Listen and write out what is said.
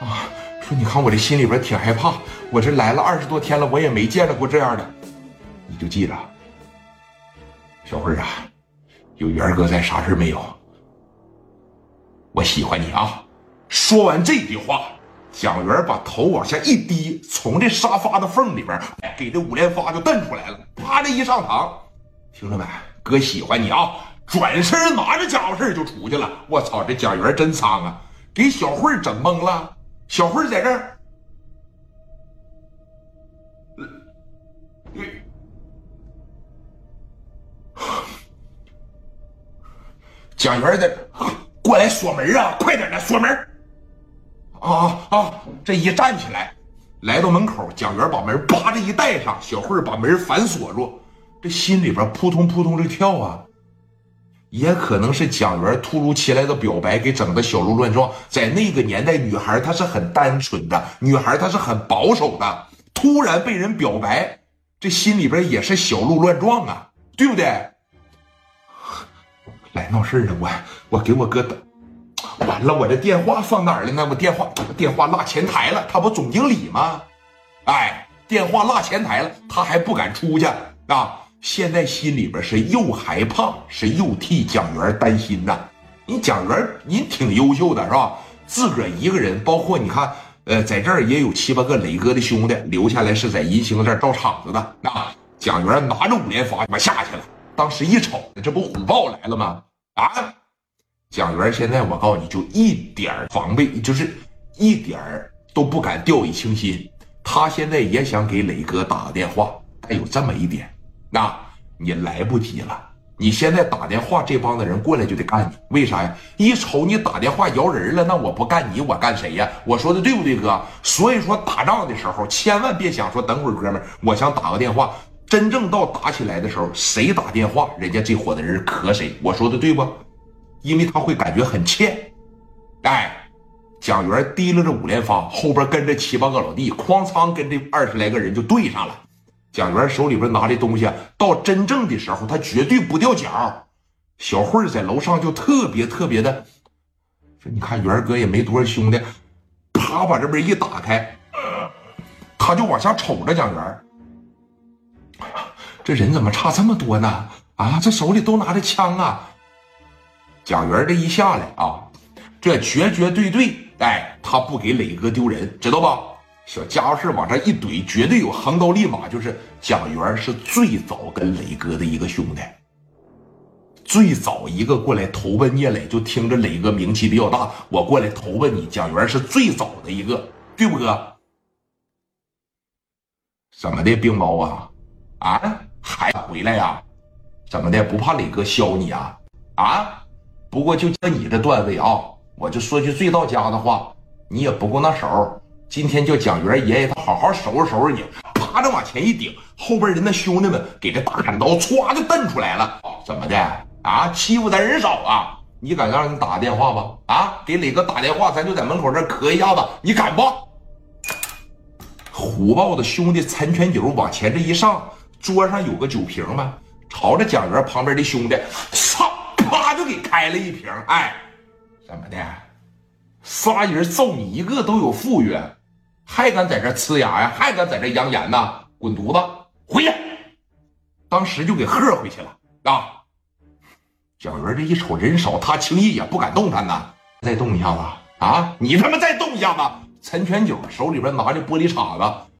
啊，说你看我这心里边挺害怕，我这来了二十多天了，我也没见着过这样的。你就记着，小慧啊，有元哥在，啥事没有。我喜欢你啊！说完这句话，蒋元把头往下一低，从这沙发的缝里边，给这五连发就瞪出来了。啪的一上膛，兄弟们，哥喜欢你啊！转身拿着家伙事就出去了。我操，这蒋元真苍啊！给小慧整懵了。小慧在这儿，蒋元在过来锁门啊！快点的锁门！啊啊！这一站起来，来到门口，蒋元把门叭的一带上，小慧把门反锁住，这心里边扑通扑通的跳啊！也可能是蒋元突如其来的表白给整的小鹿乱撞。在那个年代，女孩她是很单纯的，女孩她是很保守的。突然被人表白，这心里边也是小鹿乱撞啊，对不对？来闹事了，我我给我哥打，完了，我这电话放哪儿了呢？我电话电话落前台了，他不总经理吗？哎，电话落前台了，他还不敢出去啊。现在心里边是又害怕，是又替蒋元担心呐。你蒋元，你挺优秀的是吧？自个儿一个人，包括你看，呃，在这儿也有七八个磊哥的兄弟留下来，是在银星这儿照场子的。那蒋元拿着五连发他妈下去了。当时一瞅，这不虎豹来了吗？啊！蒋元现在我告诉你就一点防备，就是一点都不敢掉以轻心。他现在也想给磊哥打个电话，但有这么一点。那你来不及了！你现在打电话，这帮子人过来就得干你。为啥呀？一瞅你打电话摇人了，那我不干你，我干谁呀？我说的对不对，哥？所以说打仗的时候，千万别想说等会儿，哥们，我想打个电话。真正到打起来的时候，谁打电话，人家这伙的人磕谁。我说的对不？因为他会感觉很欠。哎，蒋元提溜着五连发，后边跟着七八个老弟，哐仓跟这二十来个人就对上了。蒋元手里边拿的东西，到真正的时候，他绝对不掉脚。小慧在楼上就特别特别的说：“你看元哥也没多少兄弟，啪把这边一打开，他就往下瞅着蒋元。这人怎么差这么多呢？啊，这手里都拿着枪啊！蒋元这一下来啊，这绝绝对对，哎，他不给磊哥丢人，知道吧？”小家伙事往这一怼，绝对有横刀立马。就是蒋元是最早跟磊哥的一个兄弟，最早一个过来投奔聂磊，就听着磊哥名气比较大，我过来投奔你。蒋元是最早的一个，对不哥？怎么的，冰雹啊？啊，还回来呀？怎么的？不怕磊哥削你啊？啊？不过就就你这段位啊，我就说句最到家的话，你也不够那手。今天叫蒋元爷爷，他好好收拾收拾你。啪着往前一顶，后边人那兄弟们给这大砍刀歘就瞪出来了。怎么的啊？欺负咱人少啊？你敢让人打个电话吧？啊，给磊哥打电话，咱就在门口这磕一下子，你敢不？虎豹的兄弟陈全九往前这一上，桌上有个酒瓶吗？朝着蒋元旁边的兄弟，操，啪就给开了一瓶。哎，怎么的？仨人揍你一个都有富裕。还敢在这呲牙呀？还敢在这扬言呐？滚犊子，回去！当时就给喝回去了啊！蒋元这一瞅人少，他轻易也不敢动弹呐。再动一下子啊！你他妈再动一下子！陈全九手里边拿着玻璃碴子，